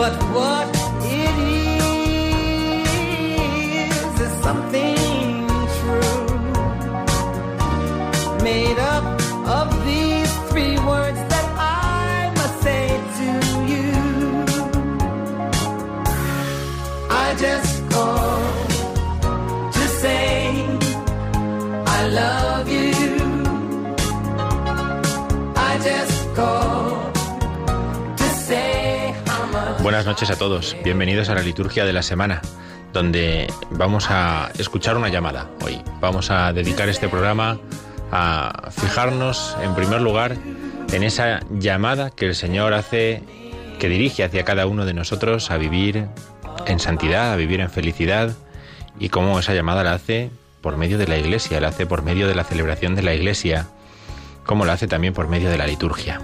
But what it is is something Buenas noches a todos, bienvenidos a la liturgia de la semana, donde vamos a escuchar una llamada hoy. Vamos a dedicar este programa a fijarnos, en primer lugar, en esa llamada que el Señor hace, que dirige hacia cada uno de nosotros a vivir en santidad, a vivir en felicidad, y cómo esa llamada la hace por medio de la Iglesia, la hace por medio de la celebración de la Iglesia, como la hace también por medio de la liturgia.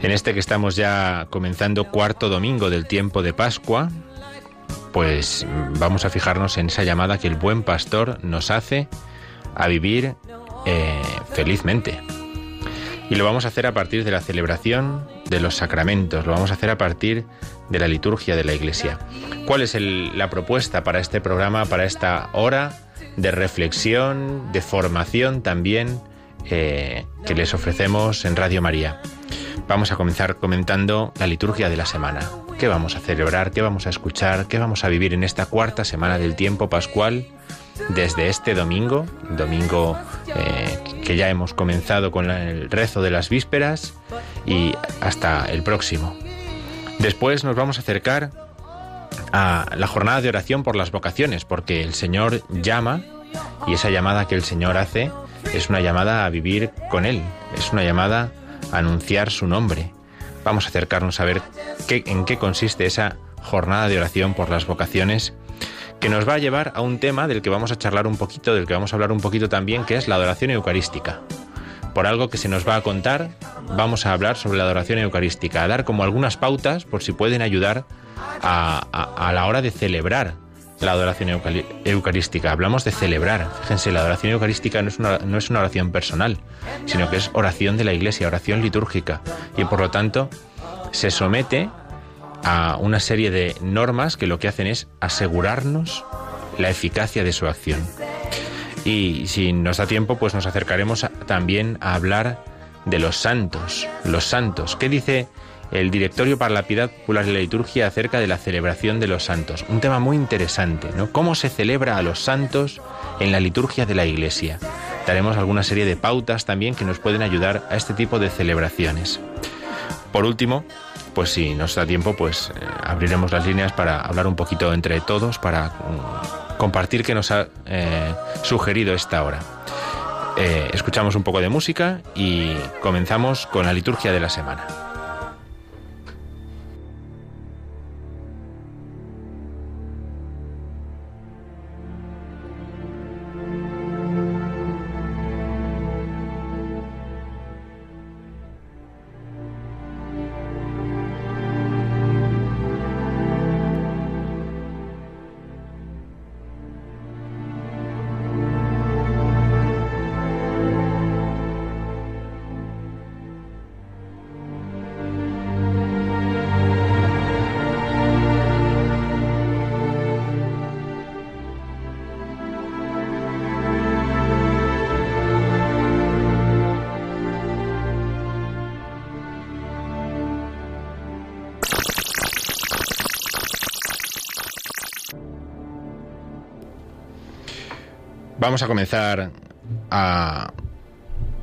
En este que estamos ya comenzando cuarto domingo del tiempo de Pascua, pues vamos a fijarnos en esa llamada que el buen pastor nos hace a vivir eh, felizmente. Y lo vamos a hacer a partir de la celebración de los sacramentos, lo vamos a hacer a partir de la liturgia de la Iglesia. ¿Cuál es la propuesta para este programa, para esta hora de reflexión, de formación también eh, que les ofrecemos en Radio María? Vamos a comenzar comentando la liturgia de la semana. ¿Qué vamos a celebrar? ¿Qué vamos a escuchar? ¿Qué vamos a vivir en esta cuarta semana del tiempo pascual? Desde este domingo, domingo eh, que ya hemos comenzado con el rezo de las vísperas y hasta el próximo. Después nos vamos a acercar a la jornada de oración por las vocaciones, porque el Señor llama y esa llamada que el Señor hace es una llamada a vivir con Él, es una llamada a anunciar su nombre. Vamos a acercarnos a ver qué, en qué consiste esa jornada de oración por las vocaciones que nos va a llevar a un tema del que vamos a charlar un poquito, del que vamos a hablar un poquito también, que es la adoración eucarística. Por algo que se nos va a contar, vamos a hablar sobre la adoración eucarística, a dar como algunas pautas por si pueden ayudar a, a- a la hora de celebrar la adoración eucarística. Hablamos de celebrar. Fíjense, la adoración eucarística no es, una, no es una oración personal, sino que es oración de la iglesia, oración litúrgica. Y por lo tanto, se somete a una serie de normas que lo que hacen es asegurarnos la eficacia de su acción. Y si nos da tiempo, pues nos acercaremos también a hablar de los santos. Los santos. ¿Qué dice el Directorio para la Piedad Popular de la Liturgia acerca de la celebración de los santos? Un tema muy interesante, ¿no? ¿Cómo se celebra a los santos en la liturgia de la Iglesia? Daremos alguna serie de pautas también que nos pueden ayudar a este tipo de celebraciones. Por último, pues si nos da tiempo, pues eh, abriremos las líneas para hablar un poquito entre todos, para mm, compartir qué nos ha eh, sugerido esta hora. Eh, escuchamos un poco de música y comenzamos con la liturgia de la semana. Vamos a comenzar a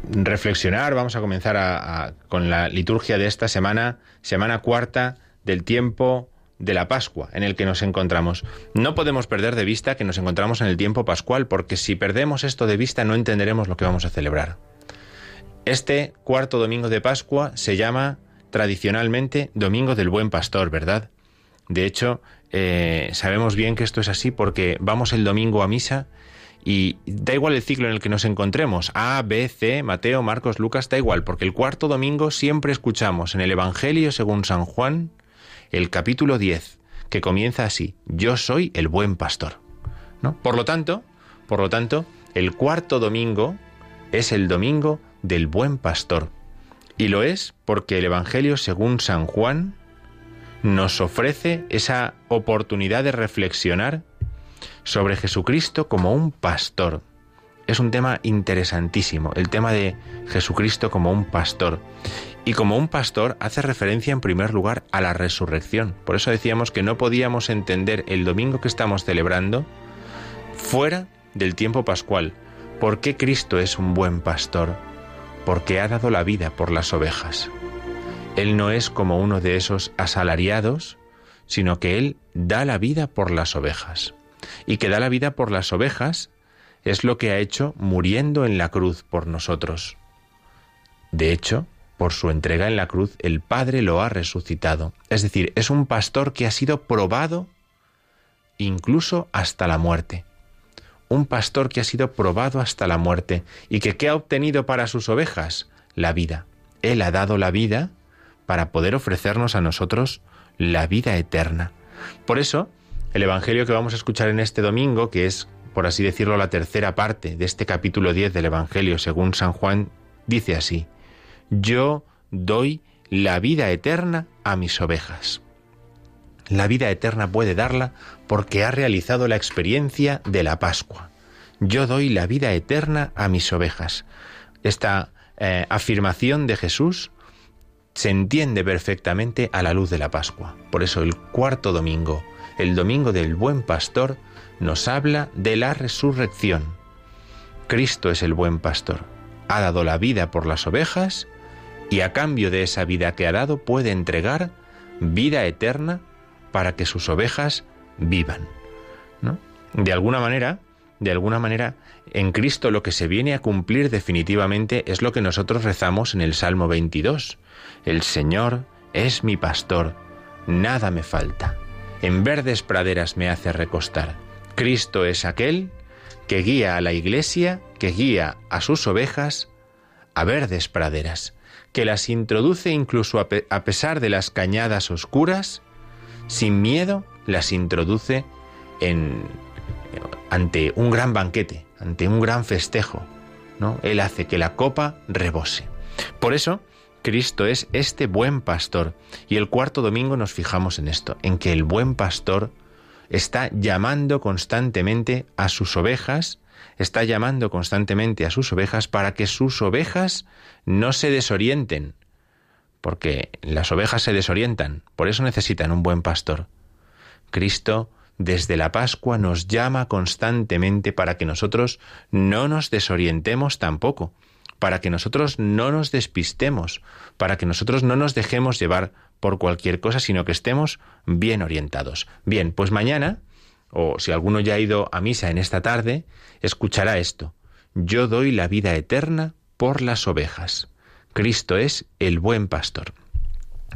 reflexionar, vamos a comenzar a- con la liturgia de esta semana, semana cuarta del tiempo de la Pascua en el que nos encontramos. No podemos perder de vista que nos encontramos en el tiempo pascual, porque si perdemos esto de vista no entenderemos lo que vamos a celebrar. Este cuarto domingo de Pascua se llama tradicionalmente Domingo del Buen Pastor, ¿verdad? De hecho, eh, sabemos bien que esto es así porque vamos el domingo a misa y da igual el ciclo en el que nos encontremos, A, B, C, Mateo, Marcos, Lucas, da igual, porque el cuarto domingo siempre escuchamos en el Evangelio según San Juan el capítulo 10, que comienza así, yo soy el buen pastor. ¿no? Por lo tanto, por lo tanto, el cuarto domingo es el domingo del buen pastor. Y lo es porque el Evangelio según San Juan nos ofrece esa oportunidad de reflexionar sobre Jesucristo como un pastor. Es un tema interesantísimo, el tema de Jesucristo como un pastor. Y como un pastor hace referencia en primer lugar a la resurrección. Por eso decíamos que no podíamos entender el domingo que estamos celebrando fuera del tiempo pascual. ¿Por qué Cristo es un buen pastor? Porque ha dado la vida por las ovejas. Él no es como uno de esos asalariados, sino que Él da la vida por las ovejas. Y que da la vida por las ovejas es lo que ha hecho muriendo en la cruz por nosotros. De hecho, por su entrega en la cruz, el Padre lo ha resucitado. Es decir, es un pastor que ha sido probado incluso hasta la muerte. Un pastor que ha sido probado hasta la muerte y que ¿qué ha obtenido para sus ovejas? La vida. Él ha dado la vida para poder ofrecernos a nosotros la vida eterna. Por eso, el Evangelio que vamos a escuchar en este domingo, que es, por así decirlo, la tercera parte de este capítulo 10 del Evangelio según San Juan, dice así, Yo doy la vida eterna a mis ovejas. La vida eterna puede darla porque ha realizado la experiencia de la Pascua. Yo doy la vida eterna a mis ovejas. Esta eh, afirmación de Jesús se entiende perfectamente a la luz de la Pascua. Por eso el cuarto domingo, el domingo del buen pastor, nos habla de la resurrección. Cristo es el buen pastor. Ha dado la vida por las ovejas y a cambio de esa vida que ha dado puede entregar vida eterna para que sus ovejas vivan. ¿no? De alguna manera, de alguna manera, en Cristo lo que se viene a cumplir definitivamente es lo que nosotros rezamos en el Salmo 22. El Señor es mi pastor, nada me falta. En verdes praderas me hace recostar. Cristo es aquel que guía a la iglesia, que guía a sus ovejas a verdes praderas, que las introduce incluso a, pe a pesar de las cañadas oscuras, sin miedo las introduce en ante un gran banquete, ante un gran festejo, ¿no? Él hace que la copa rebose. Por eso, Cristo es este buen pastor. Y el cuarto domingo nos fijamos en esto, en que el buen pastor está llamando constantemente a sus ovejas, está llamando constantemente a sus ovejas para que sus ovejas no se desorienten, porque las ovejas se desorientan, por eso necesitan un buen pastor. Cristo desde la Pascua nos llama constantemente para que nosotros no nos desorientemos tampoco, para que nosotros no nos despistemos, para que nosotros no nos dejemos llevar por cualquier cosa, sino que estemos bien orientados. Bien, pues mañana, o si alguno ya ha ido a misa en esta tarde, escuchará esto. Yo doy la vida eterna por las ovejas. Cristo es el buen pastor.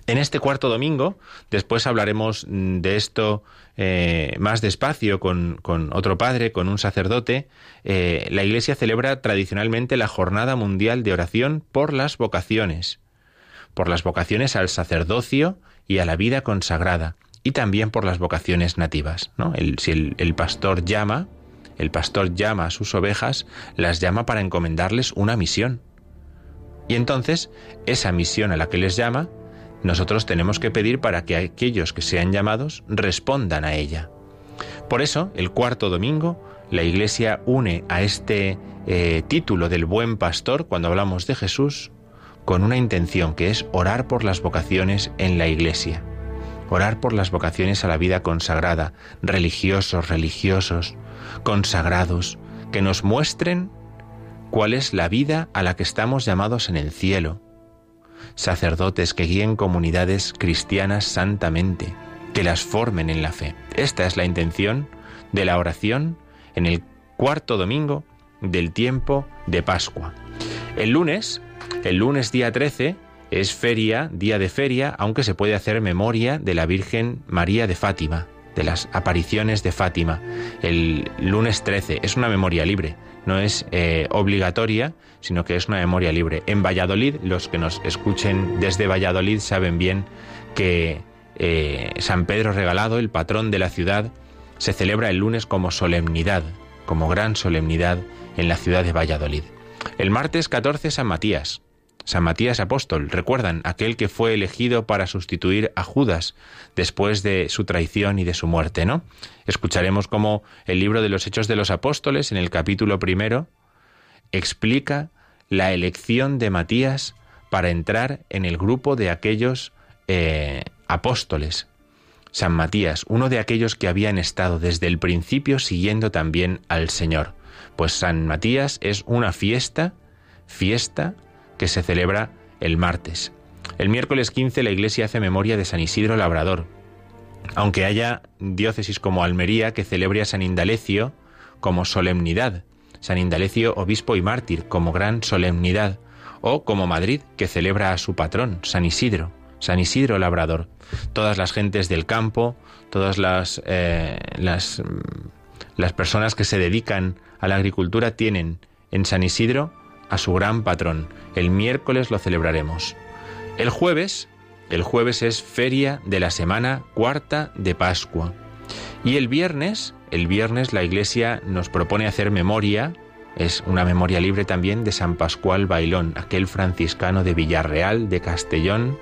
En este cuarto domingo, después hablaremos de esto eh, más despacio con, otro padre, con un sacerdote, eh, la Iglesia celebra tradicionalmente la Jornada Mundial de Oración por las vocaciones, por las vocaciones al sacerdocio y a la vida consagrada, y también por las vocaciones nativas. El, si el pastor llama, el pastor llama a sus ovejas, las llama para encomendarles una misión. Y entonces, esa misión a la que les llama, nosotros tenemos que pedir para que aquellos que sean llamados respondan a ella. Por eso, el cuarto domingo, la Iglesia une a este eh, título del buen pastor, cuando hablamos de Jesús, con una intención que es orar por las vocaciones en la Iglesia. Orar por las vocaciones a la vida consagrada, religiosos, religiosos, consagrados, que nos muestren cuál es la vida a la que estamos llamados en el cielo. Sacerdotes que guíen comunidades cristianas santamente, que las formen en la fe. Esta es la intención de la oración en el cuarto domingo del tiempo de Pascua. El lunes, el lunes día 13, es feria, día de feria, aunque se puede hacer memoria de la Virgen María de Fátima, de las apariciones de Fátima. El lunes 13 es una memoria libre, no es eh, obligatoria, sino que es una memoria libre. En Valladolid, los que nos escuchen desde Valladolid saben bien que eh, San Pedro Regalado, el patrón de la ciudad, se celebra el lunes como solemnidad, como gran solemnidad en la ciudad de Valladolid. El martes 14 San Matías, San Matías Apóstol, recuerdan aquel que fue elegido para sustituir a Judas después de su traición y de su muerte, ¿no? Escucharemos cómo el libro de los Hechos de los Apóstoles, en el capítulo primero, explica la elección de Matías para entrar en el grupo de aquellos eh, apóstoles. San Matías, uno de aquellos que habían estado desde el principio siguiendo también al Señor. Pues San Matías es una fiesta, fiesta que se celebra el martes. El miércoles 15 la Iglesia hace memoria de San Isidro Labrador, aunque haya diócesis como Almería que celebre a San Indalecio como solemnidad, San Indalecio obispo y mártir como gran solemnidad, o como Madrid que celebra a su patrón, San Isidro, San Isidro Labrador. Todas las gentes del campo, todas las, eh, las, las personas que se dedican a la agricultura tienen en San Isidro a su gran patrón. El miércoles lo celebraremos. El jueves, el jueves es feria de la semana cuarta de Pascua. Y el viernes, el viernes la Iglesia nos propone hacer memoria, es una memoria libre también de San Pascual Bailón, aquel franciscano de Villarreal, de Castellón,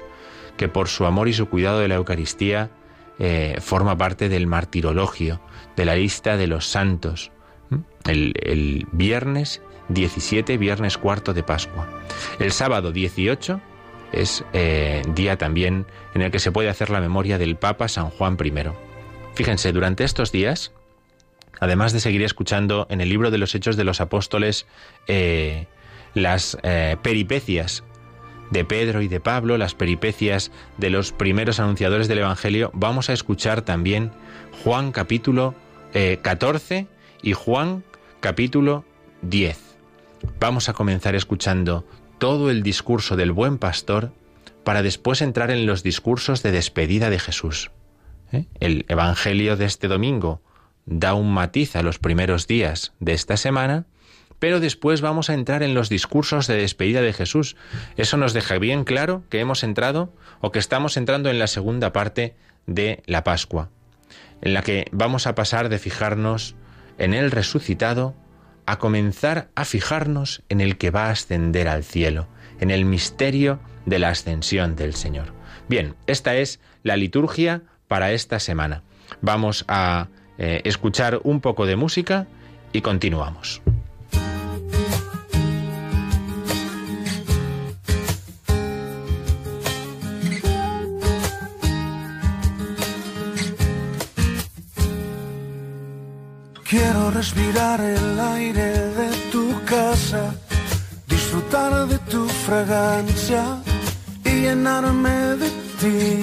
que por su amor y su cuidado de la Eucaristía eh, forma parte del martirologio, de la lista de los santos. El, el viernes 17, viernes cuarto de Pascua. El sábado 18 es eh, día también en el que se puede hacer la memoria del Papa San Juan I. Fíjense, durante estos días, además de seguir escuchando en el libro de los Hechos de los Apóstoles eh, las eh, peripecias de Pedro y de Pablo, las peripecias de los primeros anunciadores del Evangelio, vamos a escuchar también Juan capítulo 14 y Juan capítulo 10. Vamos a comenzar escuchando todo el discurso del buen pastor para después entrar en los discursos de despedida de Jesús. ¿Eh? El Evangelio de este domingo da un matiz a los primeros días de esta semana, pero después vamos a entrar en los discursos de despedida de Jesús. Eso nos deja bien claro que hemos entrado o que estamos entrando en la segunda parte de la Pascua, en la que vamos a pasar de fijarnos en el resucitado a comenzar a fijarnos en el que va a ascender al cielo, en el misterio de la ascensión del Señor. Bien, esta es la liturgia para esta semana. Vamos a eh, escuchar un poco de música y continuamos. Respirar el aire de tu casa, disfrutar de tu fragancia y llenarme de ti.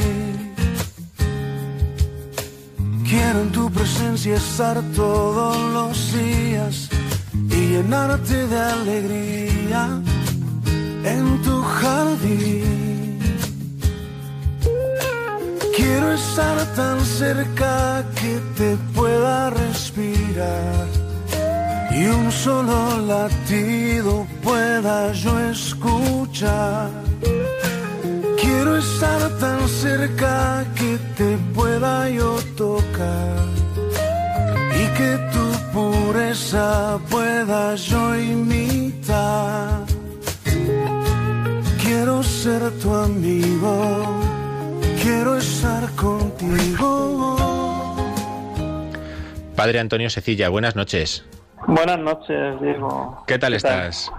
Quiero en tu presencia estar todos los días y llenarte de alegría en tu jardín. Quiero estar tan cerca que te pueda respirar y un solo latido pueda yo escuchar. Quiero estar tan cerca que te pueda yo tocar y que tu pureza pueda yo imitar. Quiero ser tu amigo quiero estar contigo. Padre Antonio Secilla, buenas noches. Buenas noches, Diego. ¿Qué tal estás?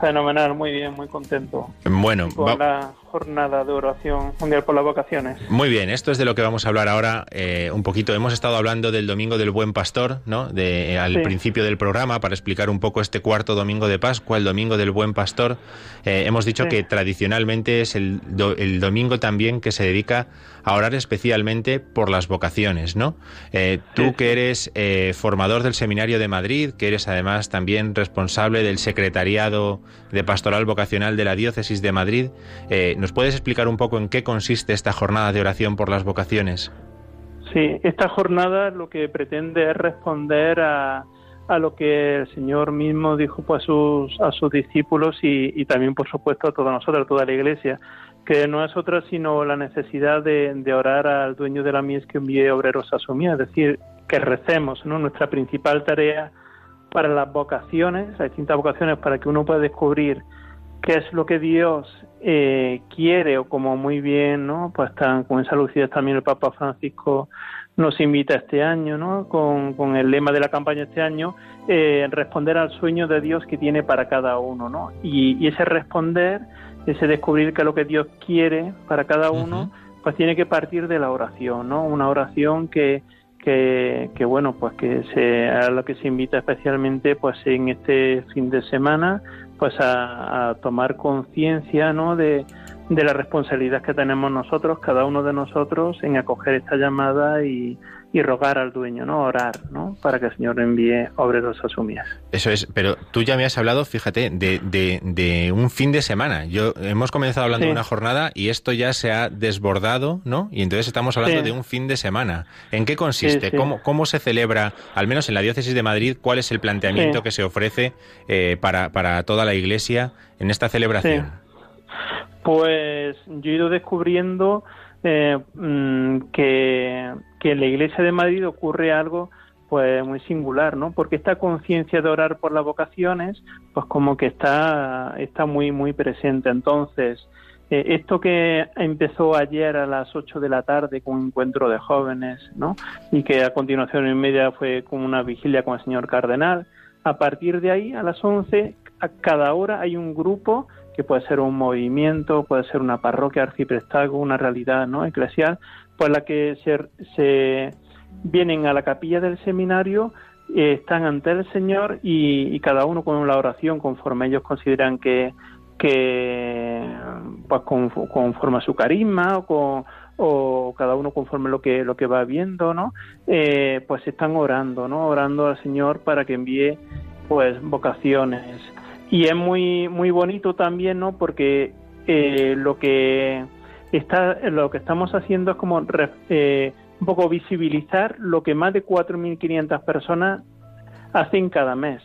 Fenomenal, muy bien, muy contento. Bueno, con va- la jornada de oración mundial por las vocaciones. Muy bien, esto es de lo que vamos a hablar ahora eh, un poquito. Hemos estado hablando del Domingo del Buen Pastor, ¿no? De, al Sí. principio del programa, para explicar un poco este cuarto Domingo de Pascua, el Domingo del Buen Pastor. Eh, hemos dicho Sí. que tradicionalmente es el, do- el domingo también que se dedica a orar especialmente por las vocaciones, ¿no? Eh, tú Sí, que eres eh, formador del Seminario de Madrid, que eres además también responsable del Secretariado de Pastoral Vocacional de la Diócesis de Madrid, eh, ¿nos puedes explicar un poco en qué consiste esta jornada de oración por las vocaciones? Sí, esta jornada lo que pretende es responder a, a lo que el Señor mismo dijo pues, a, sus, a sus discípulos y, también, por supuesto, a todos nosotros, a toda la Iglesia, que no es otra sino la necesidad de, orar al dueño de la mies que envíe obreros a su mies, es decir, que recemos, ¿no? Nuestra principal tarea para las vocaciones, las distintas vocaciones, para que uno pueda descubrir qué es lo que Dios eh, quiere o como muy bien, ¿no? Pues tan, con esa lucidez también el Papa Francisco nos invita este año, ¿no? Con, con el lema de la campaña este año, eh, responder al sueño de Dios que tiene para cada uno, ¿no? Y, y ese responder, ese descubrir qué es lo que Dios quiere para cada uno, pues tiene que partir de la oración, ¿no? Una oración que, que, que, bueno, pues que se, a lo que se invita especialmente, pues en este fin de semana, pues a, a tomar conciencia, ¿no? De, de la responsabilidad que tenemos nosotros, cada uno de nosotros, en acoger esta llamada y, y rogar al dueño, ¿no? Orar, ¿no? Para que el Señor envíe obreros a su mies. Eso es, pero tú ya me has hablado, fíjate, de, de, de un fin de semana. Yo hemos comenzado hablando Sí. de una jornada y esto ya se ha desbordado, ¿no? Y entonces estamos hablando Sí. de un fin de semana. ¿En qué consiste? Sí. ¿Cómo, ¿Cómo se celebra, al menos en la diócesis de Madrid, cuál es el planteamiento que se ofrece eh, para, para toda la Iglesia en esta celebración? Pues yo he ido descubriendo eh, mm, que, que en la Iglesia de Madrid ocurre algo pues muy singular, ¿no? Porque esta conciencia de orar por las vocaciones, pues como que está, está muy, muy presente. Entonces, eh, esto que empezó ayer a las 8 de la tarde con un encuentro de jóvenes, ¿no? Y que a continuación en media fue como una vigilia con el señor cardenal, a partir de ahí, a las 11, a cada hora hay un grupo que puede ser un movimiento, puede ser una parroquia, arciprestazgo, una realidad no eclesial, por la que se, se vienen a la capilla del seminario, eh, están ante el Señor y, cada uno con la oración conforme ellos consideran que, que pues con- conforme a su carisma o, con- o cada uno conforme lo que lo que va viendo, ¿no? Eh, pues están orando, ¿no? Orando al Señor para que envíe pues vocaciones y es muy muy bonito también no porque eh, lo que está lo que estamos haciendo es como eh, un poco visibilizar lo que más de 4.500 personas hacen cada mes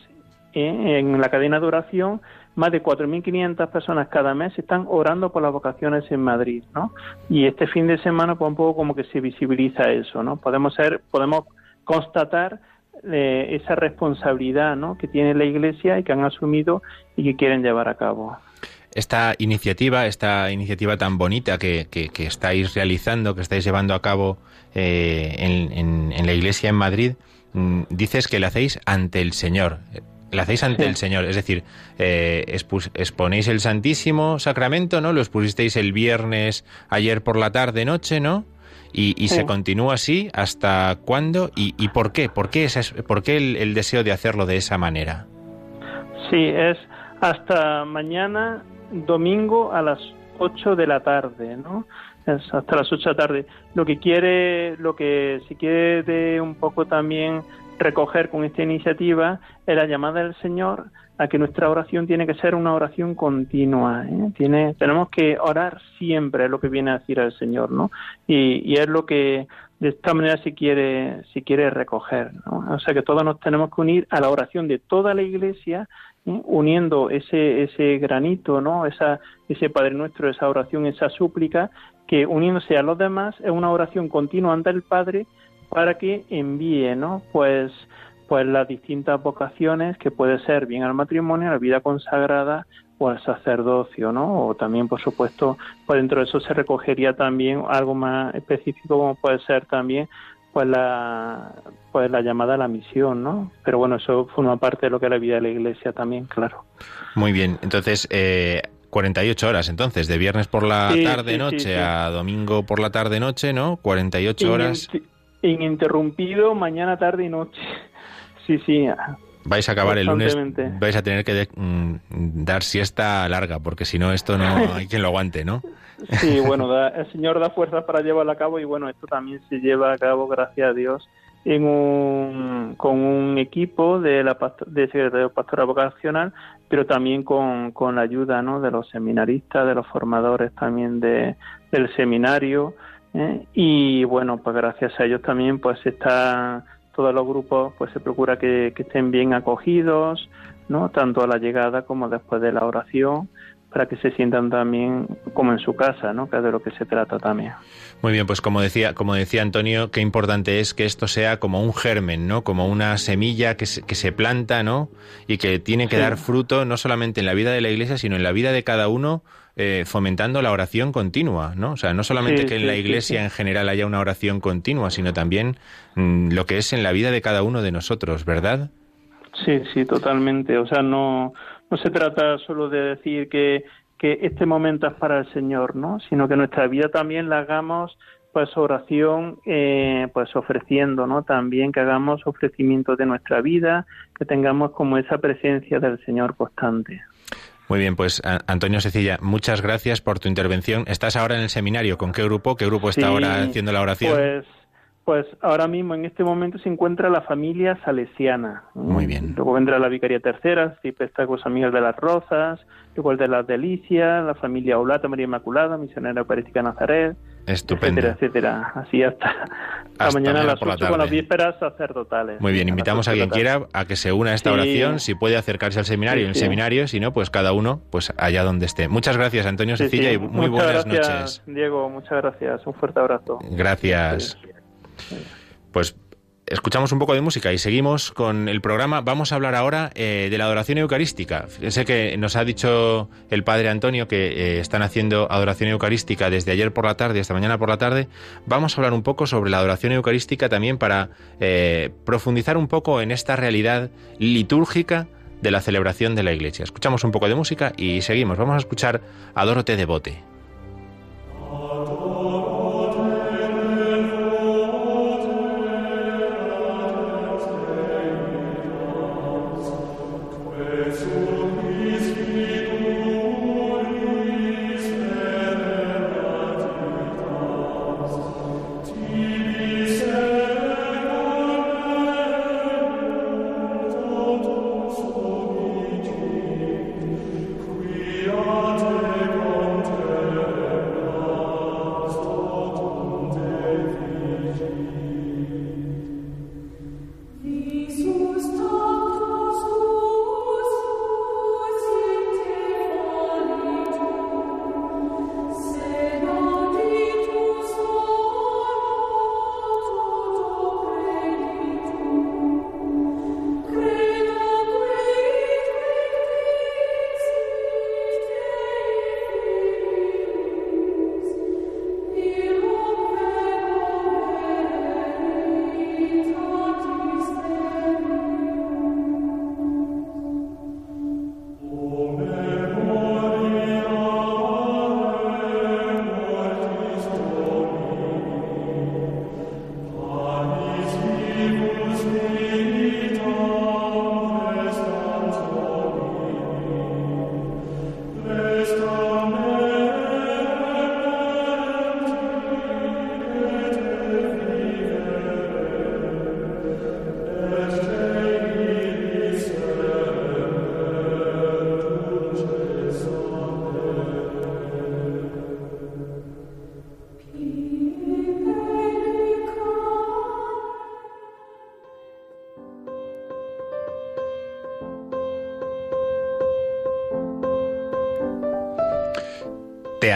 ¿eh? en la cadena de oración más de 4.500 personas cada mes están orando por las vocaciones en Madrid, ¿no? Y este fin de semana, pues un poco como que se visibiliza eso, ¿no? Podemos ser, podemos constatar eh, esa responsabilidad, ¿no? Que tiene la Iglesia y que han asumido y que quieren llevar a cabo. esta iniciativa, esta iniciativa tan bonita que, que- que estáis realizando, que estáis llevando a cabo eh, en, en- en la iglesia en Madrid, mm, dices que la hacéis ante el Señor. La hacéis ante Sí. el Señor, es decir, eh, expus- exponéis el Santísimo Sacramento, ¿no? Lo expusisteis el viernes, ayer por la tarde, noche, ¿no? Y, y Sí. se continúa así hasta cuándo y, y por qué, por qué, por qué el, el deseo de hacerlo de esa manera. Sí, es hasta mañana, domingo, a las 8 de la tarde, ¿no? Es hasta las 8 de la tarde. Lo que quiere, lo que si quiere de un poco también recoger con esta iniciativa es la llamada del Señor a que nuestra oración tiene que ser una oración continua. ¿eh? Tiene, tenemos que orar siempre, es lo que viene a decir el Señor, ¿no? Y, y es lo que de esta manera se quiere, se quiere recoger, ¿no? O sea que todos nos tenemos que unir a la oración de toda la Iglesia, ¿eh? uniendo ese, ese granito, ¿no? Esa, ese Padre Nuestro, esa oración, esa súplica, que uniéndose a los demás es una oración continua ante el Padre para que envíe, ¿no? Pues, pues las distintas vocaciones que puede ser bien al matrimonio, a la vida consagrada o al sacerdocio, ¿no? O también, por supuesto, pues dentro de eso se recogería también algo más específico como puede ser también pues la pues la llamada a la misión, ¿no? Pero bueno, eso forma parte de lo que es la vida de la Iglesia también, claro. Muy bien, entonces eh, 48 horas entonces, de viernes por la Sí, tarde, sí, noche sí. a domingo por la tarde, noche, ¿no? 48 horas. Ininterrumpido mañana, tarde y noche. Sí, sí. Vais a acabar el lunes, vais a tener que de- mm, dar siesta larga, porque si no, esto no hay quien lo aguante, ¿no? Sí, bueno, da- el Señor da fuerzas para llevarlo a cabo y bueno, esto también se lleva a cabo, gracias a Dios, en un, con un equipo de la de Secretario Pastoral Vocacional, pero también con, con la ayuda ¿no? de los seminaristas, de los formadores también de, del seminario ¿eh? y bueno, pues gracias a ellos también pues está todos los grupos pues se procura que, que estén bien acogidos, ¿no? tanto a la llegada como después de la oración para que se sientan también como en su casa, ¿no? Que es de lo que se trata también. Muy bien, pues como decía, como decía Antonio, qué importante es que esto sea como un germen, ¿no? Como una semilla que se, que se planta, ¿no? Y que tiene que Sí. dar fruto no solamente en la vida de la Iglesia, sino en la vida de cada uno, eh, fomentando la oración continua, ¿no? O sea, no solamente Sí, que en sí, la Iglesia sí. en general haya una oración continua, sino también mm, lo que es en la vida de cada uno de nosotros, ¿verdad? Sí, sí, totalmente. O sea, no, no se trata solo de decir que, que este momento es para el Señor, ¿no? Sino que nuestra vida también la hagamos pues oración, eh, pues ofreciendo, ¿no? También que hagamos ofrecimiento de nuestra vida, que tengamos como esa presencia del Señor constante. Muy bien, pues Antonio Cecilia, muchas gracias por tu intervención. ¿Estás ahora en el seminario? ¿Con qué grupo? ¿Qué grupo está Sí, ahora haciendo la oración? Pues, pues ahora mismo en este momento se encuentra la familia salesiana. Muy bien. Luego vendrá la Vicaría Tercera, con los amigos de las Rosas, igual de las Delicias, la familia Olata, María Inmaculada, Misionera Eucarística Nazaret, Estupendo. etcétera, etcétera. Así hasta, mañana a las por la 8 con las vísperas sacerdotales. Muy bien, invitamos a quien quiera a que se una a esta Sí. oración, si puede acercarse al seminario, Sí, en el sí. seminario, si no, pues cada uno, pues allá donde esté. Muchas gracias, Antonio Cecilia, y muy Muchas buenas gracias, noches. Diego, muchas gracias. Un fuerte abrazo. Gracias. Pues escuchamos un poco de música y seguimos con el programa. Vamos a hablar ahora eh, de la adoración eucarística. Sé que nos ha dicho el padre Antonio que eh, están haciendo adoración eucarística desde ayer por la tarde hasta mañana por la tarde. Vamos a hablar un poco sobre la adoración eucarística también para eh, profundizar un poco en esta realidad litúrgica de la celebración de la Iglesia. Escuchamos un poco de música y seguimos. Vamos a escuchar a Dorote Devote.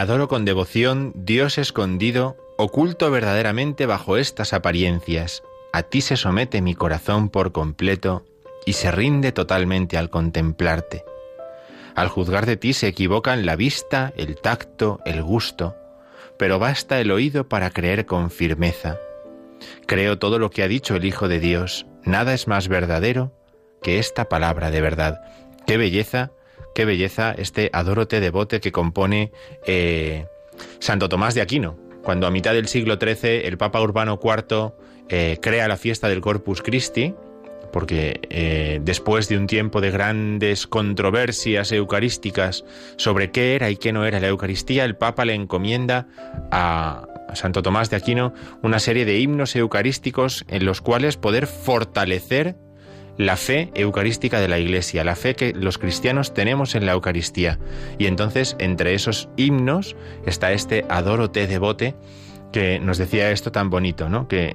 Adoro con devoción, Dios escondido, oculto verdaderamente bajo estas apariencias. A ti se somete mi corazón por completo y se rinde totalmente al contemplarte. Al juzgar de ti se equivocan la vista, el tacto, el gusto, pero basta el oído para creer con firmeza. Creo todo lo que ha dicho el Hijo de Dios, nada es más verdadero que esta palabra de verdad. Qué belleza qué belleza este Adórote devote que compone eh, Santo Tomás de Aquino. Cuando a mitad del siglo XIII el Papa Urbano IV eh, crea la fiesta del Corpus Christi, porque eh, después de un tiempo de grandes controversias eucarísticas sobre qué era y qué no era la Eucaristía, el Papa le encomienda a Santo Tomás de Aquino una serie de himnos eucarísticos en los cuales poder fortalecer la fe eucarística de la Iglesia, la fe que los cristianos tenemos en la Eucaristía. Y entonces, entre esos himnos está este Adoro te devote, que nos decía esto tan bonito, ¿no? Que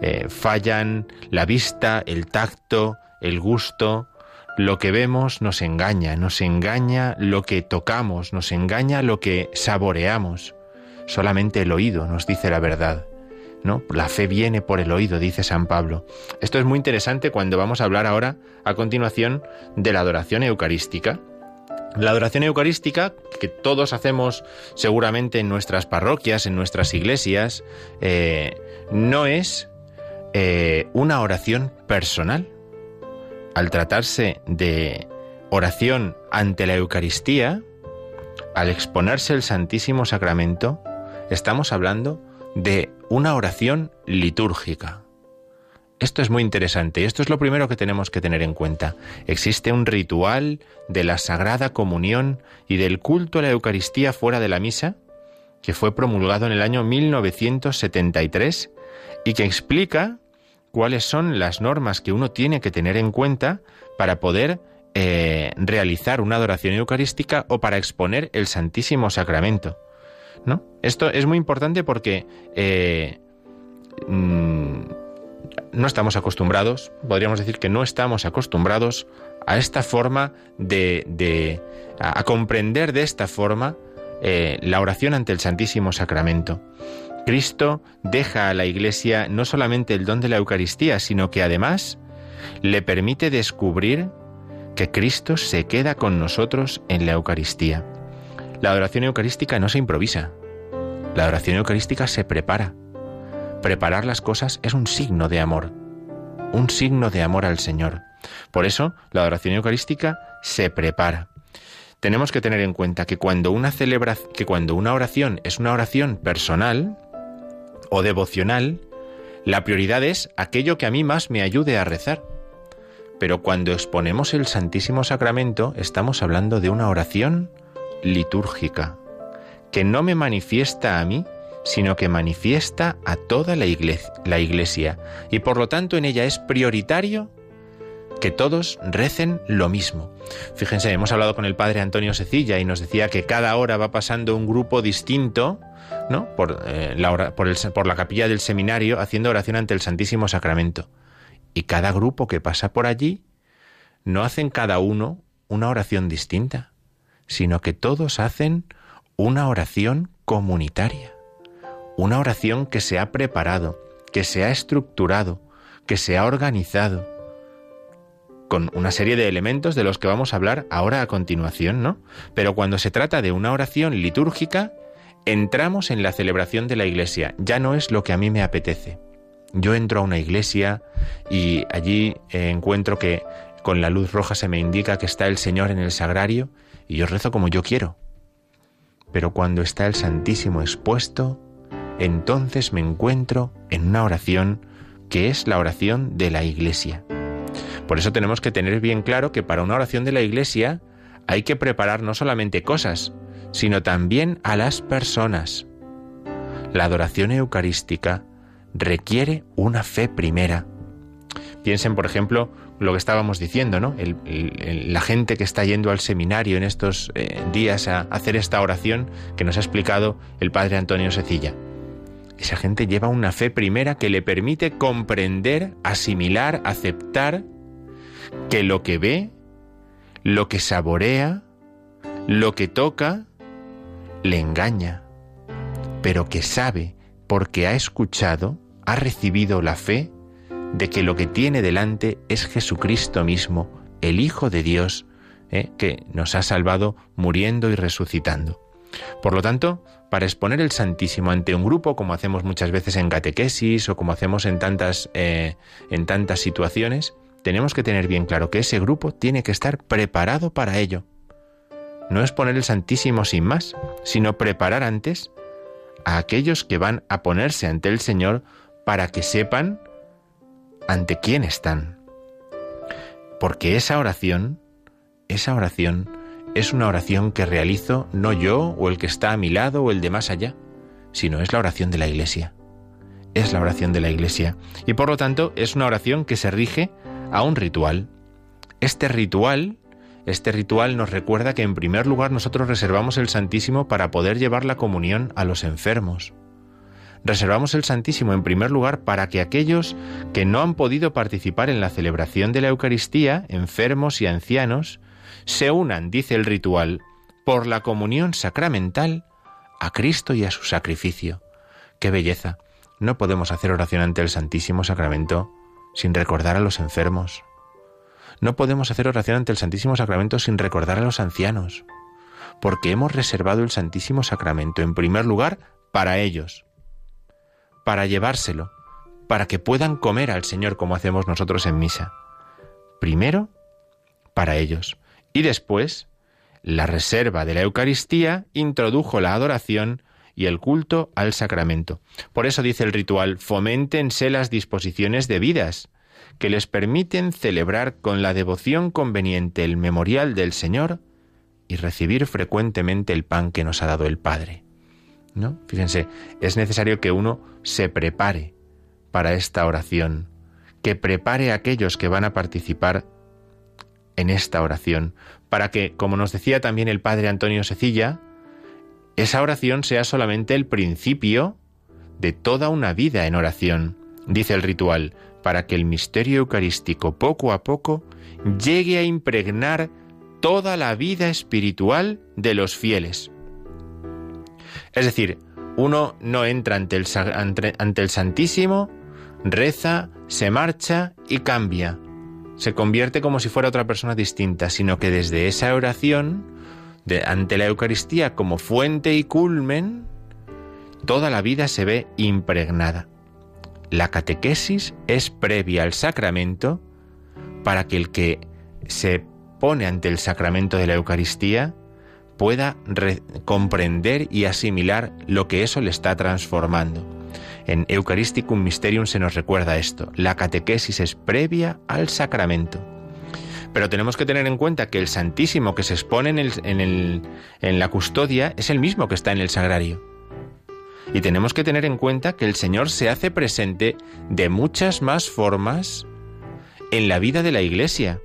eh, fallan la vista, el tacto, el gusto, lo que vemos nos engaña, nos engaña lo que tocamos, nos engaña lo que saboreamos. Solamente el oído nos dice la verdad. ¿No? La fe viene por el oído, dice San Pablo. Esto es muy interesante cuando vamos a hablar ahora, a continuación, de la adoración eucarística. La adoración eucarística, que todos hacemos seguramente en nuestras parroquias, en nuestras iglesias, eh, no es eh, una oración personal. Al tratarse de oración ante la Eucaristía, al exponerse el Santísimo Sacramento, estamos hablando de una oración litúrgica. Esto es muy interesante, esto es lo primero que tenemos que tener en cuenta. Existe un ritual de la Sagrada Comunión y del culto a la Eucaristía fuera de la misa, que fue promulgado en el año 1973 y que explica cuáles son las normas que uno tiene que tener en cuenta para poder eh, realizar una adoración eucarística o para exponer el Santísimo Sacramento. ¿No? Esto es muy importante porque eh, mm, no estamos acostumbrados, podríamos decir que no estamos acostumbrados a esta forma de, de a, comprender de esta forma eh, la oración ante el Santísimo Sacramento. Cristo deja a la Iglesia no solamente el don de la Eucaristía, sino que además le permite descubrir que Cristo se queda con nosotros en la Eucaristía. La adoración eucarística no se improvisa. La adoración eucarística se prepara. Preparar las cosas es un signo de amor, un signo de amor al Señor. Por eso, la adoración eucarística se prepara. Tenemos que tener en cuenta que cuando una celebra, que cuando una oración es una oración personal o devocional, la prioridad es aquello que a mí más me ayude a rezar. Pero cuando exponemos el Santísimo Sacramento, estamos hablando de una oración litúrgica, que no me manifiesta a mí, sino que manifiesta a toda la iglesia, la iglesia, y por lo tanto en ella es prioritario que todos recen lo mismo. Fíjense, hemos hablado con el padre Antonio Secilla y nos decía que cada hora va pasando un grupo distinto, ¿no? Por, eh, la, por, el- por la capilla del seminario haciendo oración ante el Santísimo Sacramento. Y cada grupo que pasa por allí no hacen cada uno una oración distinta, sino que todos hacen una oración comunitaria, una oración que se ha preparado, que se ha estructurado, que se ha organizado, con una serie de elementos de los que vamos a hablar ahora a continuación, ¿no? Pero cuando se trata de una oración litúrgica, entramos en la celebración de la iglesia, ya no es lo que a mí me apetece. Yo entro a una iglesia y allí encuentro que con la luz roja se me indica que está el Señor en el sagrario y yo rezo como yo quiero. Pero cuando está el Santísimo expuesto, entonces me encuentro en una oración que es la oración de la iglesia. Por eso tenemos que tener bien claro que para una oración de la iglesia hay que preparar no solamente cosas, sino también a las personas. La adoración eucarística requiere una fe primera. Piensen, por ejemplo, lo que estábamos diciendo, ¿no? La gente que está yendo al seminario en estos eh, días a hacer esta oración que nos ha explicado el padre Antonio Secilla. Esa gente lleva una fe primera que le permite comprender, asimilar, aceptar que lo que ve, lo que saborea, lo que toca, le engaña, pero que sabe, porque ha escuchado, ha recibido la fe de que lo que tiene delante es Jesucristo mismo, el Hijo de Dios, ¿eh? que nos ha salvado muriendo y resucitando. Por lo tanto, para exponer el Santísimo ante un grupo, como hacemos muchas veces en catequesis o como hacemos en tantas, eh, en tantas situaciones, tenemos que tener bien claro que ese grupo tiene que estar preparado para ello. no es poner el Santísimo sin más, sino preparar antes a aquellos que van a ponerse ante el Señor para que sepan ante quién están. Porque esa oración, esa oración es una oración que realizo no yo o el que está a mi lado o el de más allá, sino es la oración de la Iglesia. Es la oración de la Iglesia. Y por lo tanto es una oración que se rige a un ritual. Este ritual, este ritual nos recuerda que en primer lugar nosotros reservamos el Santísimo para poder llevar la comunión a los enfermos. Reservamos el Santísimo en primer lugar para que aquellos que no han podido participar en la celebración de la Eucaristía, enfermos y ancianos, se unan, dice el ritual, por la comunión sacramental a Cristo y a su sacrificio. ¡Qué belleza! No podemos hacer oración ante el Santísimo Sacramento sin recordar a los enfermos. No podemos hacer oración ante el Santísimo Sacramento sin recordar a los ancianos, porque hemos reservado el Santísimo Sacramento en primer lugar para ellos, para llevárselo, para que puedan comer al Señor como hacemos nosotros en misa. Primero, para ellos. Y después, la reserva de la Eucaristía introdujo la adoración y el culto al sacramento. Por eso dice el ritual, foméntense las disposiciones debidas, que les permiten celebrar con la devoción conveniente el memorial del Señor y recibir frecuentemente el pan que nos ha dado el Padre. Fíjense, es necesario que uno se prepare para esta oración, que prepare a aquellos que van a participar en esta oración, para que, como nos decía también el Padre Antonio Secilla, esa oración sea solamente el principio de toda una vida en oración, dice el ritual, para que el misterio eucarístico poco a poco llegue a impregnar toda la vida espiritual de los fieles. Es decir, uno no entra ante el, Santísimo, reza, se marcha y cambia. Se convierte como si fuera otra persona distinta, sino que desde esa oración, de, ante la Eucaristía como fuente y culmen, toda la vida se ve impregnada. La catequesis es previa al sacramento para que el que se pone ante el sacramento de la Eucaristía pueda comprender y asimilar lo que eso le está transformando. En Eucharisticum Mysterium se nos recuerda esto. La catequesis es previa al sacramento. Pero tenemos que tener en cuenta que el Santísimo que se expone en, la custodia es el mismo que está en el sagrario. Y tenemos que tener en cuenta que el Señor se hace presente de muchas más formas en la vida de la Iglesia,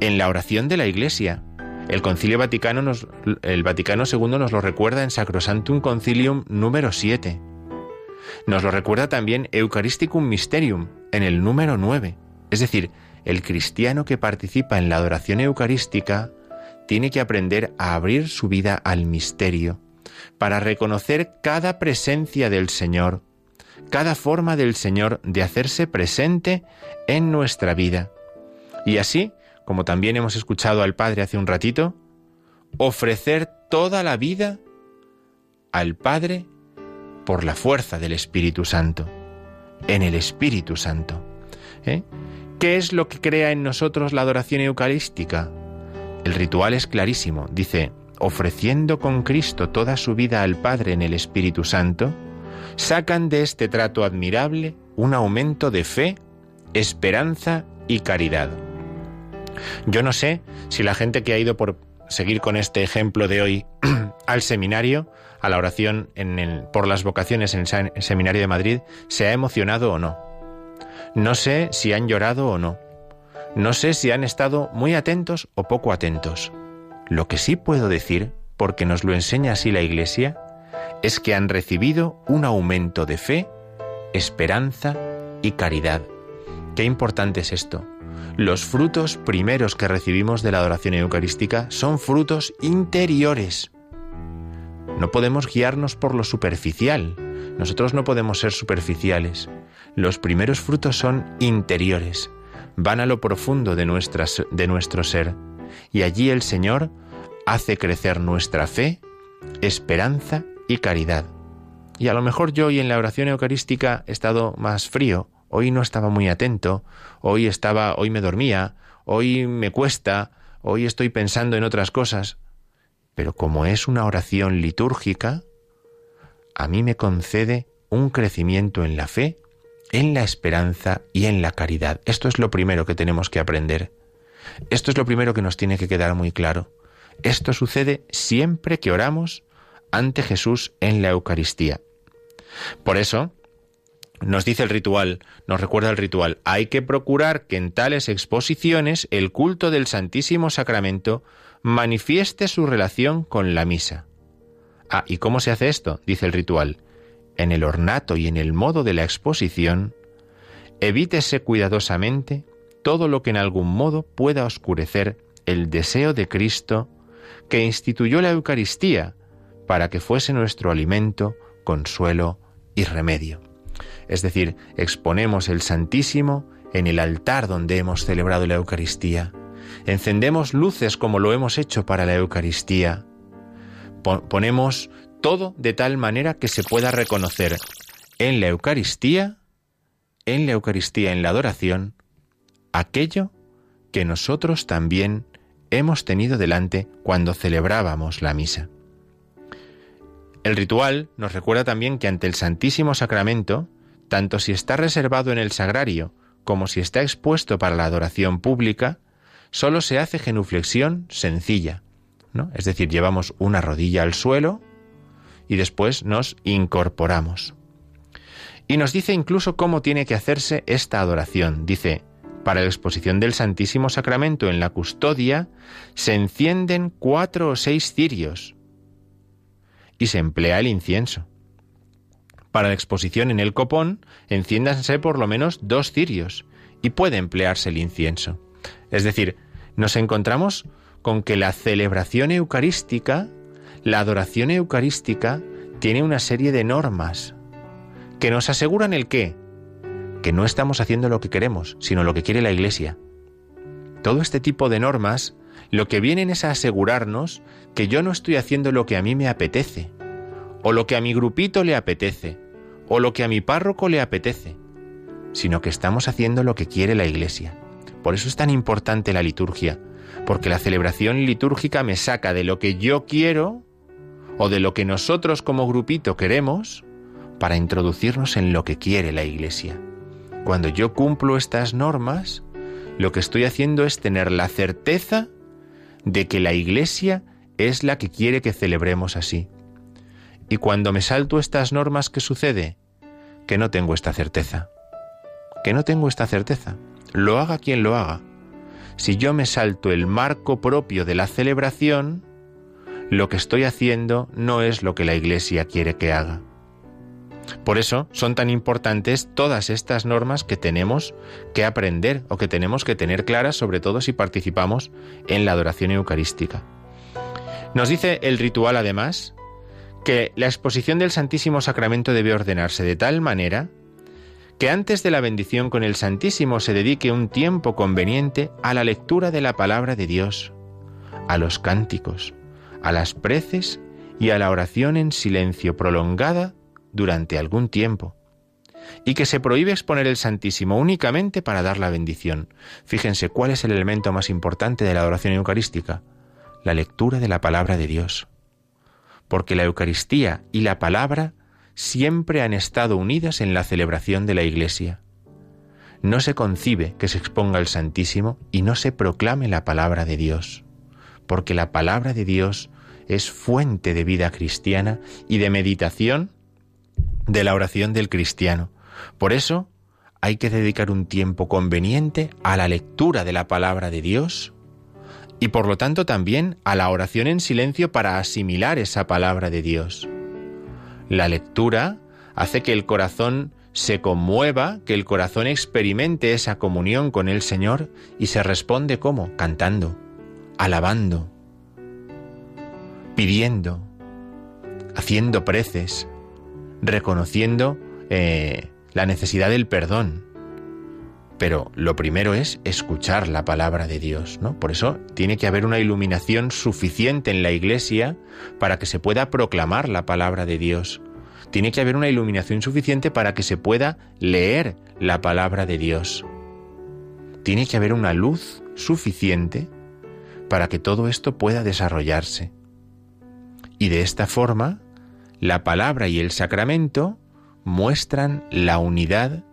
en la oración de la Iglesia. El Concilio Vaticano nos, el Vaticano II nos lo recuerda en Sacrosantum Concilium número 7. Nos lo recuerda también Eucharisticum Mysterium en el número 9. Es decir, el cristiano que participa en la adoración eucarística tiene que aprender a abrir su vida al misterio para reconocer cada presencia del Señor, cada forma del Señor de hacerse presente en nuestra vida. Y así, como también hemos escuchado al Padre hace un ratito, ofrecer toda la vida al Padre por la fuerza del Espíritu Santo, en el Espíritu Santo. ¿eh? ¿Qué es lo que crea en nosotros la adoración eucarística? El ritual es clarísimo. Dice, ofreciendo con Cristo toda su vida al Padre en el Espíritu Santo, sacan de este trato admirable un aumento de fe, esperanza y caridad. Yo no sé si la gente que ha ido por seguir con este ejemplo de hoy al seminario, a la oración por las vocaciones en el seminario de Madrid, se ha emocionado o no. No sé si han llorado o no. No sé si han estado muy atentos o poco atentos. Lo que sí puedo decir, porque nos lo enseña así la Iglesia, es que han recibido un aumento de fe, esperanza y caridad. Qué importante es esto. Los frutos primeros que recibimos de la adoración eucarística son frutos interiores. No podemos guiarnos por lo superficial. Nosotros no podemos ser superficiales. Los primeros frutos son interiores, van a lo profundo de, nuestras, de nuestro ser. Y allí el Señor hace crecer nuestra fe, esperanza y caridad. Y a lo mejor yo hoy en la oración eucarística he estado más frío, hoy no estaba muy atento, hoy estaba, hoy me dormía, hoy me cuesta, hoy estoy pensando en otras cosas. pero como es una oración litúrgica, a mí me concede un crecimiento en la fe, en la esperanza y en la caridad. Esto es lo primero que tenemos que aprender. Esto es lo primero que nos tiene que quedar muy claro. Esto sucede siempre que oramos ante Jesús en la Eucaristía. Por eso, nos dice el ritual, nos recuerda el ritual, hay que procurar que en tales exposiciones el culto del Santísimo Sacramento manifieste su relación con la misa. Ah, ¿y cómo se hace esto? Dice el ritual. En el ornato y en el modo de la exposición, evítese cuidadosamente todo lo que en algún modo pueda oscurecer el deseo de Cristo que instituyó la Eucaristía para que fuese nuestro alimento, consuelo y remedio. Es decir, exponemos el Santísimo en el altar donde hemos celebrado la Eucaristía. Encendemos luces como lo hemos hecho para la Eucaristía. Ponemos todo de tal manera que se pueda reconocer en la Eucaristía, en la Eucaristía, en la adoración, aquello que nosotros también hemos tenido delante cuando celebrábamos la misa. El ritual nos recuerda también que ante el Santísimo Sacramento, tanto si está reservado en el sagrario como si está expuesto para la adoración pública, solo se hace genuflexión sencilla, ¿no? Es decir, llevamos una rodilla al suelo y después nos incorporamos. Y nos dice incluso cómo tiene que hacerse esta adoración. Dice, para la exposición del Santísimo Sacramento en la custodia se encienden cuatro o seis cirios y se emplea el incienso. Para la exposición en el copón, enciéndanse por lo menos dos cirios y puede emplearse el incienso. Es decir, nos encontramos con que la celebración eucarística, la adoración eucarística, tiene una serie de normas que nos aseguran el qué? Que no estamos haciendo lo que queremos, sino lo que quiere la Iglesia. Todo este tipo de normas lo que vienen es a asegurarnos que yo no estoy haciendo lo que a mí me apetece, o lo que a mi grupito le apetece, o lo que a mi párroco le apetece, sino que estamos haciendo lo que quiere la Iglesia. Por eso es tan importante la liturgia, porque la celebración litúrgica me saca de lo que yo quiero o de lo que nosotros como grupito queremos para introducirnos en lo que quiere la Iglesia. Cuando yo cumplo estas normas, lo que estoy haciendo es tener la certeza de que la Iglesia es la que quiere que celebremos así. Y cuando me salto estas normas, ¿qué sucede? Que no tengo esta certeza. Que no tengo esta certeza. Lo haga quien lo haga. Si yo me salto el marco propio de la celebración, lo que estoy haciendo no es lo que la Iglesia quiere que haga. Por eso son tan importantes todas estas normas que tenemos que aprender o que tenemos que tener claras, sobre todo si participamos en la adoración eucarística. Nos dice el ritual además que la exposición del Santísimo Sacramento debe ordenarse de tal manera que antes de la bendición con el Santísimo se dedique un tiempo conveniente a la lectura de la palabra de Dios, a los cánticos, a las preces y a la oración en silencio prolongada durante algún tiempo, y que se prohíbe exponer el Santísimo únicamente para dar la bendición. Fíjense cuál es el elemento más importante de la adoración eucarística, la lectura de la palabra de Dios. Porque la Eucaristía y la palabra siempre han estado unidas en la celebración de la Iglesia. No se concibe que se exponga el Santísimo y no se proclame la palabra de Dios, porque la palabra de Dios es fuente de vida cristiana y de meditación de la oración del cristiano. Por eso hay que dedicar un tiempo conveniente a la lectura de la palabra de Dios y por lo tanto también a la oración en silencio para asimilar esa palabra de Dios. La lectura hace que el corazón se conmueva, que el corazón experimente esa comunión con el Señor y se responde como cantando, alabando, pidiendo, haciendo preces, reconociendo eh, la necesidad del perdón. Pero lo primero es escuchar la palabra de Dios, ¿no? Por eso tiene que haber una iluminación suficiente en la iglesia para que se pueda proclamar la palabra de Dios. Tiene que haber una iluminación suficiente para que se pueda leer la palabra de Dios. Tiene que haber una luz suficiente para que todo esto pueda desarrollarse. Y de esta forma, la palabra y el sacramento muestran la unidad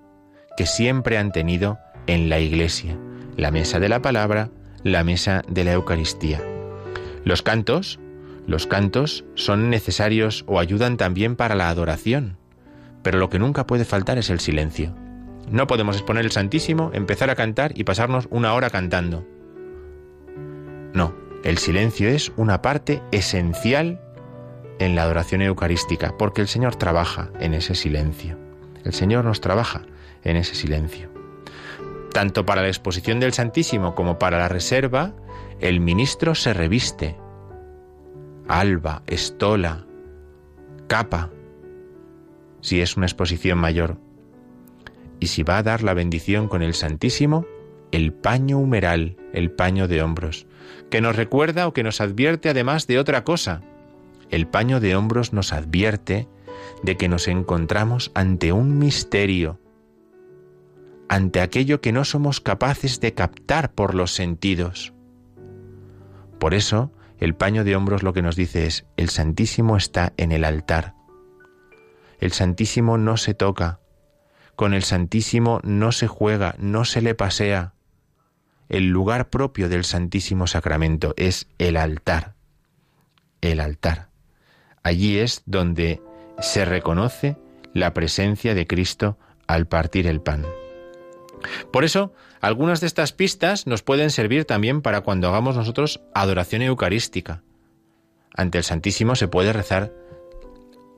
que siempre han tenido en la Iglesia, la mesa de la palabra, la mesa de la Eucaristía. Los cantos, los cantos son necesarios o ayudan también para la adoración, pero lo que nunca puede faltar es el silencio. No podemos exponer el Santísimo, empezar a cantar y pasarnos una hora cantando. No, el silencio es una parte esencial en la adoración eucarística, porque el Señor trabaja en ese silencio. El Señor nos trabaja en ese silencio. Tanto para la exposición del Santísimo como para la reserva, el ministro se reviste. Alba, estola, capa, si es una exposición mayor. Y si va a dar la bendición con el Santísimo, el paño humeral, el paño de hombros, que nos recuerda o que nos advierte además de otra cosa. El paño de hombros nos advierte de que nos encontramos ante un misterio, ante aquello que no somos capaces de captar por los sentidos. Por eso, el paño de hombros lo que nos dice es, el Santísimo está en el altar. El Santísimo no se toca, con el Santísimo no se juega, no se le pasea. El lugar propio del Santísimo Sacramento es el altar. El altar. Allí es donde se reconoce la presencia de Cristo al partir el pan. Por eso, algunas de estas pistas nos pueden servir también para cuando hagamos nosotros adoración eucarística. Ante el Santísimo se puede rezar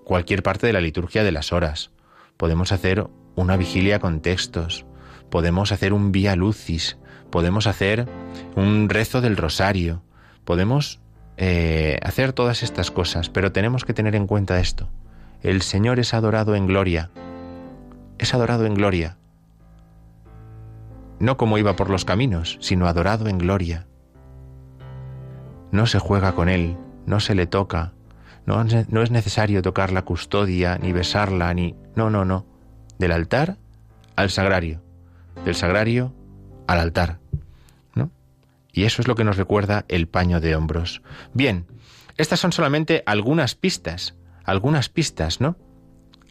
cualquier parte de la liturgia de las horas. Podemos hacer una vigilia con textos, podemos hacer un vía lucis, podemos hacer un rezo del rosario, podemos eh, hacer todas estas cosas, pero tenemos que tener en cuenta esto. El Señor es adorado en gloria, es adorado en gloria, no como iba por los caminos, sino adorado en gloria. No se juega con Él, no se le toca, no, no es necesario tocar la custodia, ni besarla, ni... No, no, no. Del altar al sagrario, del sagrario al altar. ¿no? Y eso es lo que nos recuerda el paño de hombros. Bien, estas son solamente algunas pistas, algunas pistas, ¿no?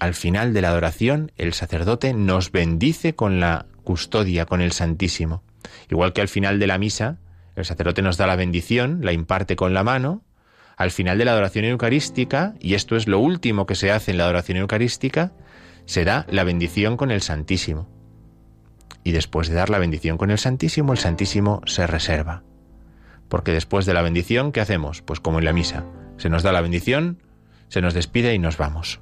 Al final de la adoración, el sacerdote nos bendice con la custodia, con el Santísimo. Igual que al final de la misa, el sacerdote nos da la bendición, la imparte con la mano, al final de la adoración eucarística, y esto es lo último que se hace en la adoración eucarística, se da la bendición con el Santísimo. Y después de dar la bendición con el Santísimo, el Santísimo se reserva. Porque después de la bendición, ¿qué hacemos? Pues como en la misa, se nos da la bendición, se nos despide y nos vamos.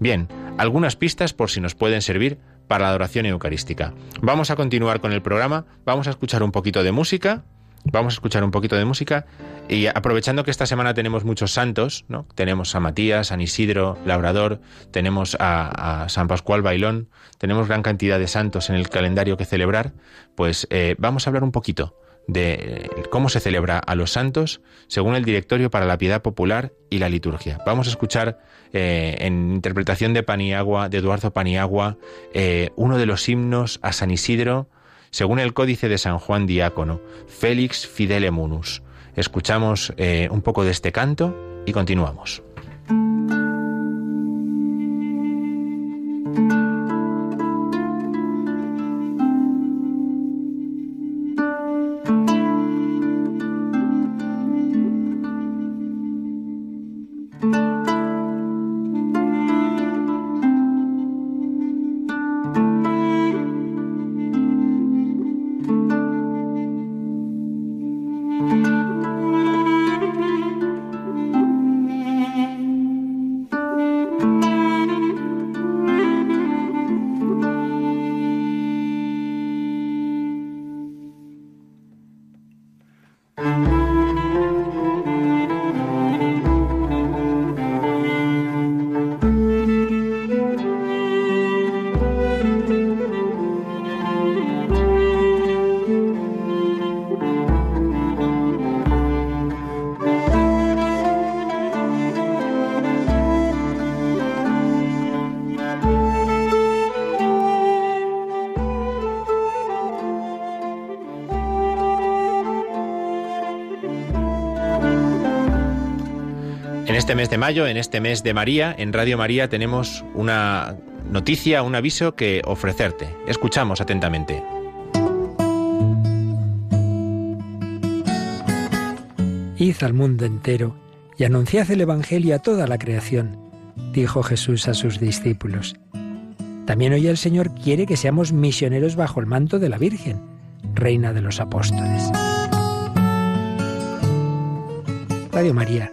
Bien, algunas pistas por si nos pueden servir para la adoración eucarística. Vamos a continuar con el programa, vamos a escuchar un poquito de música, vamos a escuchar un poquito de música y aprovechando que esta semana tenemos muchos santos, ¿no? Tenemos a Matías, San Isidro, Labrador, tenemos a, San Pascual Bailón, tenemos gran cantidad de santos en el calendario que celebrar, pues eh, vamos a hablar un poquito de cómo se celebra a los santos según el Directorio para la Piedad Popular y la Liturgia. Vamos a escuchar eh, en interpretación de Paniagua, de Eduardo Paniagua, eh, uno de los himnos a San Isidro, según el Códice de San Juan Diácono, Félix Fidele Munus. Escuchamos eh, un poco de este canto y continuamos. De mayo, en este mes de María, en Radio María tenemos una noticia, un aviso que ofrecerte. Escuchamos atentamente. Id al mundo entero y anunciad el Evangelio a toda la creación, dijo Jesús a sus discípulos. También hoy el Señor quiere que seamos misioneros bajo el manto de la Virgen, Reina de los Apóstoles. Radio María,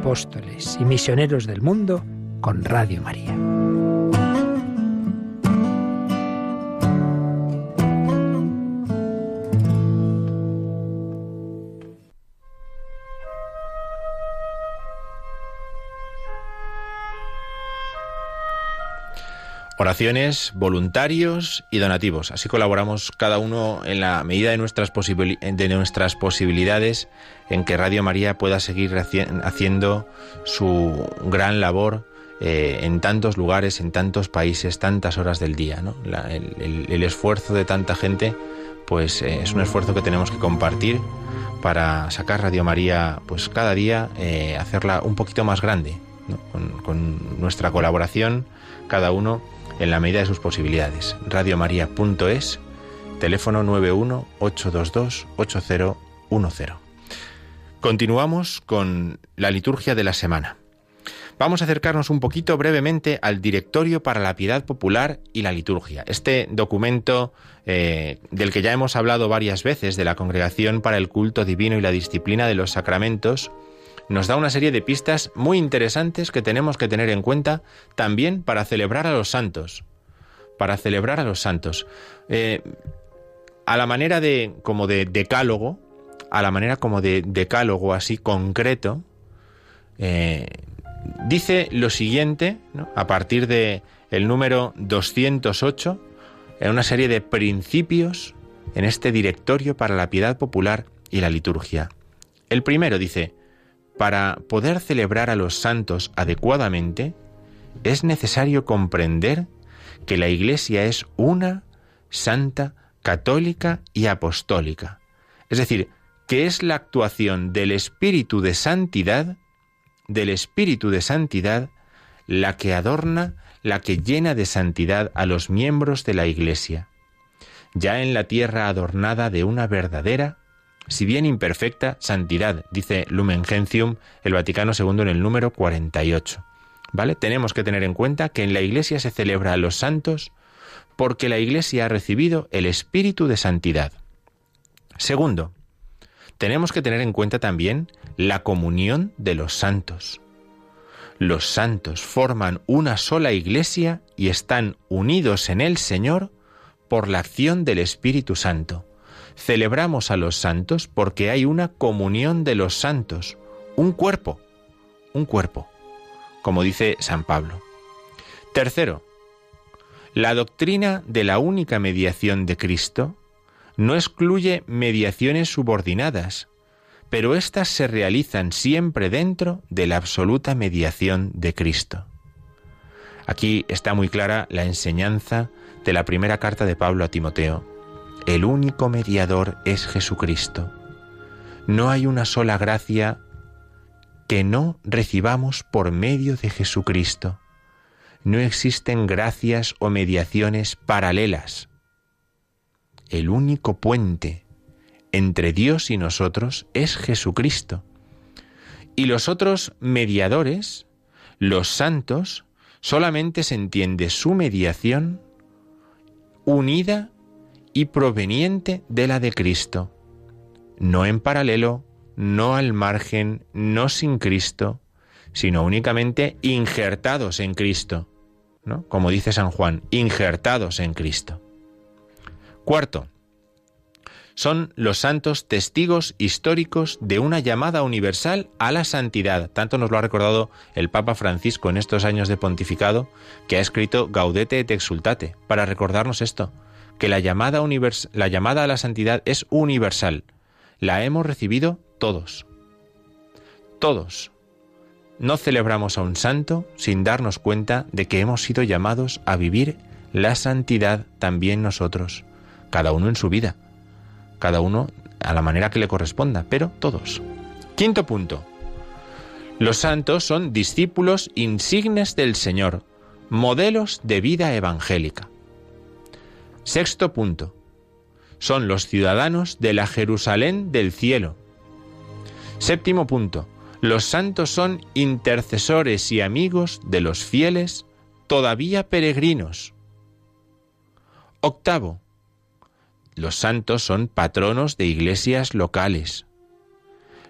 Apóstoles y misioneros del mundo con Radio María. Oraciones, voluntarios y donativos. Así colaboramos cada uno en la medida de nuestras, posibili- de nuestras posibilidades en que Radio María pueda seguir haci- haciendo su gran labor eh, en tantos lugares, en tantos países, tantas horas del día. ¿no? El, esfuerzo de tanta gente pues eh, es un esfuerzo que tenemos que compartir para sacar Radio María pues cada día, eh, hacerla un poquito más grande, con nuestra colaboración, cada uno en la medida de sus posibilidades. Radiomaria.es, teléfono 91 822 8010. Continuamos con la liturgia de la semana. Vamos a acercarnos un poquito brevemente al Directorio para la Piedad Popular y la Liturgia. Este documento eh, del que ya hemos hablado varias veces de la Congregación para el Culto Divino y la Disciplina de los Sacramentos nos da una serie de pistas muy interesantes que tenemos que tener en cuenta también para celebrar a los santos. Para celebrar a los santos. Eh, a la manera de como de decálogo, a la manera como de decálogo así concreto, eh, dice lo siguiente, a partir de el número 208, en una serie de principios en este directorio para la piedad popular y la liturgia. El primero dice, para poder celebrar a los santos adecuadamente, es necesario comprender que la Iglesia es una, santa, católica y apostólica. Es decir, que es la actuación del Espíritu de Santidad, del Espíritu de Santidad, la que adorna, la que llena de santidad a los miembros de la Iglesia, ya en la tierra adornada de una verdadera, si bien imperfecta, santidad, dice Lumen Gentium, el Vaticano II en el número 48. ¿Vale? Tenemos que tener en cuenta que en la Iglesia se celebra a los santos porque la Iglesia ha recibido el espíritu de santidad. Segundo, tenemos que tener en cuenta también la comunión de los santos. Los santos forman una sola Iglesia y están unidos en el Señor por la acción del Espíritu Santo. Celebramos a los santos porque hay una comunión de los santos, un cuerpo, un cuerpo, como dice San Pablo. Tercero, la doctrina de la única mediación de Cristo no excluye mediaciones subordinadas, pero éstas se realizan siempre dentro de la absoluta mediación de Cristo. Aquí está muy clara la enseñanza de la primera carta de Pablo a Timoteo. El único mediador es Jesucristo. No hay una sola gracia que no recibamos por medio de Jesucristo. No existen gracias o mediaciones paralelas. El único puente entre Dios y nosotros es Jesucristo. Y los otros mediadores, los santos, solamente se entiende su mediación unida y proveniente de la de Cristo, no en paralelo, no al margen, no sin Cristo, sino únicamente injertados en Cristo, ¿no? Como dice San Juan, injertados en Cristo. Cuarto, son los santos testigos históricos de una llamada universal a la santidad. Tanto nos lo ha recordado el Papa Francisco en estos años de pontificado, que ha escrito Gaudete et Exultate, para recordarnos esto, que la llamada, la llamada a la santidad es universal. La hemos recibido todos. Todos. No celebramos a un santo sin darnos cuenta de que hemos sido llamados a vivir la santidad también nosotros, cada uno en su vida cada uno a la manera que le corresponda, pero todos. Quinto punto. Los santos son discípulos insignes del Señor, modelos de vida evangélica. Sexto punto. Son los ciudadanos de la Jerusalén del cielo. Séptimo punto. Los santos son intercesores y amigos de los fieles todavía peregrinos. Octavo. Los santos son patronos de iglesias locales.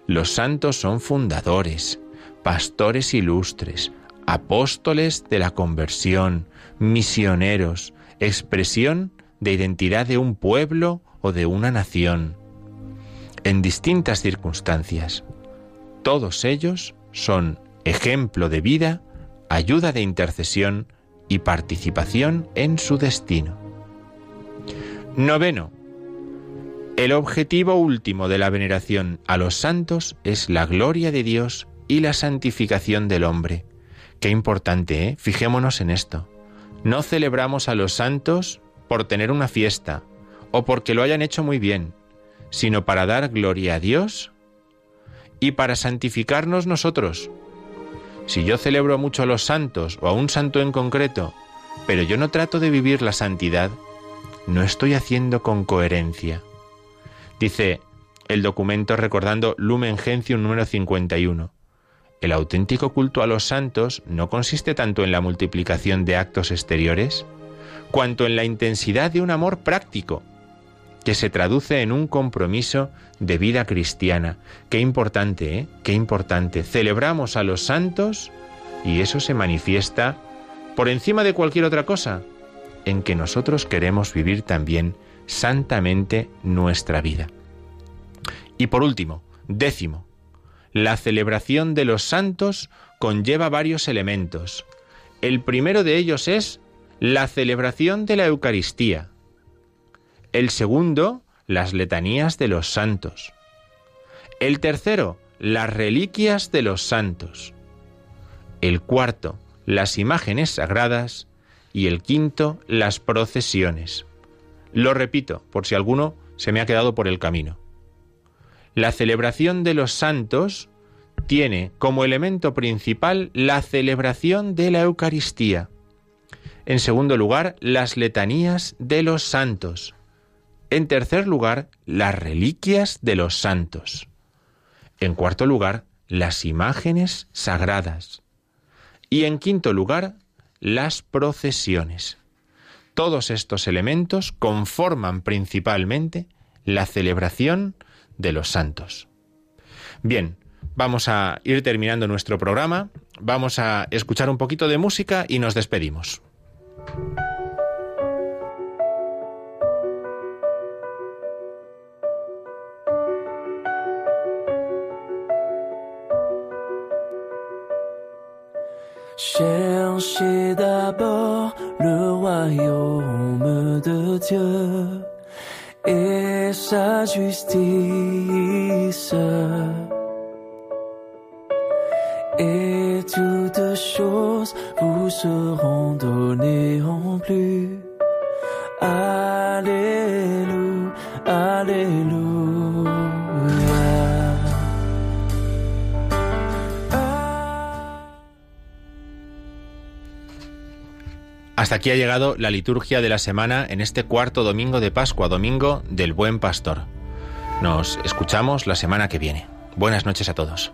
Los santos son fundadores, pastores ilustres, apóstoles de la conversión, misioneros, expresión de identidad de un pueblo o de una nación. En distintas circunstancias, todos ellos son ejemplo de vida, ayuda de intercesión y participación en su destino. Noveno. El objetivo último de la veneración a los santos es la gloria de Dios y la santificación del hombre. Qué importante, ¿eh? Fijémonos en esto. No celebramos a los santos por tener una fiesta o porque lo hayan hecho muy bien, sino para dar gloria a Dios y para santificarnos nosotros. Si yo celebro mucho a los santos o a un santo en concreto, pero yo no trato de vivir la santidad, no estoy haciendo con coherencia. Dice el documento recordando Lumen Gentium número 51. El auténtico culto a los santos no consiste tanto en la multiplicación de actos exteriores, cuanto en la intensidad de un amor práctico, que se traduce en un compromiso de vida cristiana. Qué importante, ¿eh? Qué importante. Celebramos a los santos y eso se manifiesta por encima de cualquier otra cosa, en que nosotros queremos vivir también santamente nuestra vida. Y por último, décimo, la celebración de los santos conlleva varios elementos. El primero de ellos es la celebración de la Eucaristía. El segundo, las letanías de los santos. El tercero, las reliquias de los santos. El cuarto, las imágenes sagradas. Y el quinto, las procesiones. Lo repito, por si alguno se me ha quedado por el camino. La celebración de los santos tiene como elemento principal la celebración de la Eucaristía. En segundo lugar, las letanías de los santos. En tercer lugar, las reliquias de los santos. En cuarto lugar, las imágenes sagradas. Y en quinto lugar, las procesiones. Todos estos elementos conforman principalmente la celebración de los santos. Bien, vamos a ir terminando nuestro programa, vamos a escuchar un poquito de música y nos despedimos. Cherchez d'abord le royaume de Dieu et sa justice. Et toutes choses vous seront données en plus. Alléluia, Alléluia. Hasta aquí ha llegado la liturgia de la semana en este cuarto domingo de Pascua, domingo del Buen Pastor. Nos escuchamos la semana que viene. Buenas noches a todos.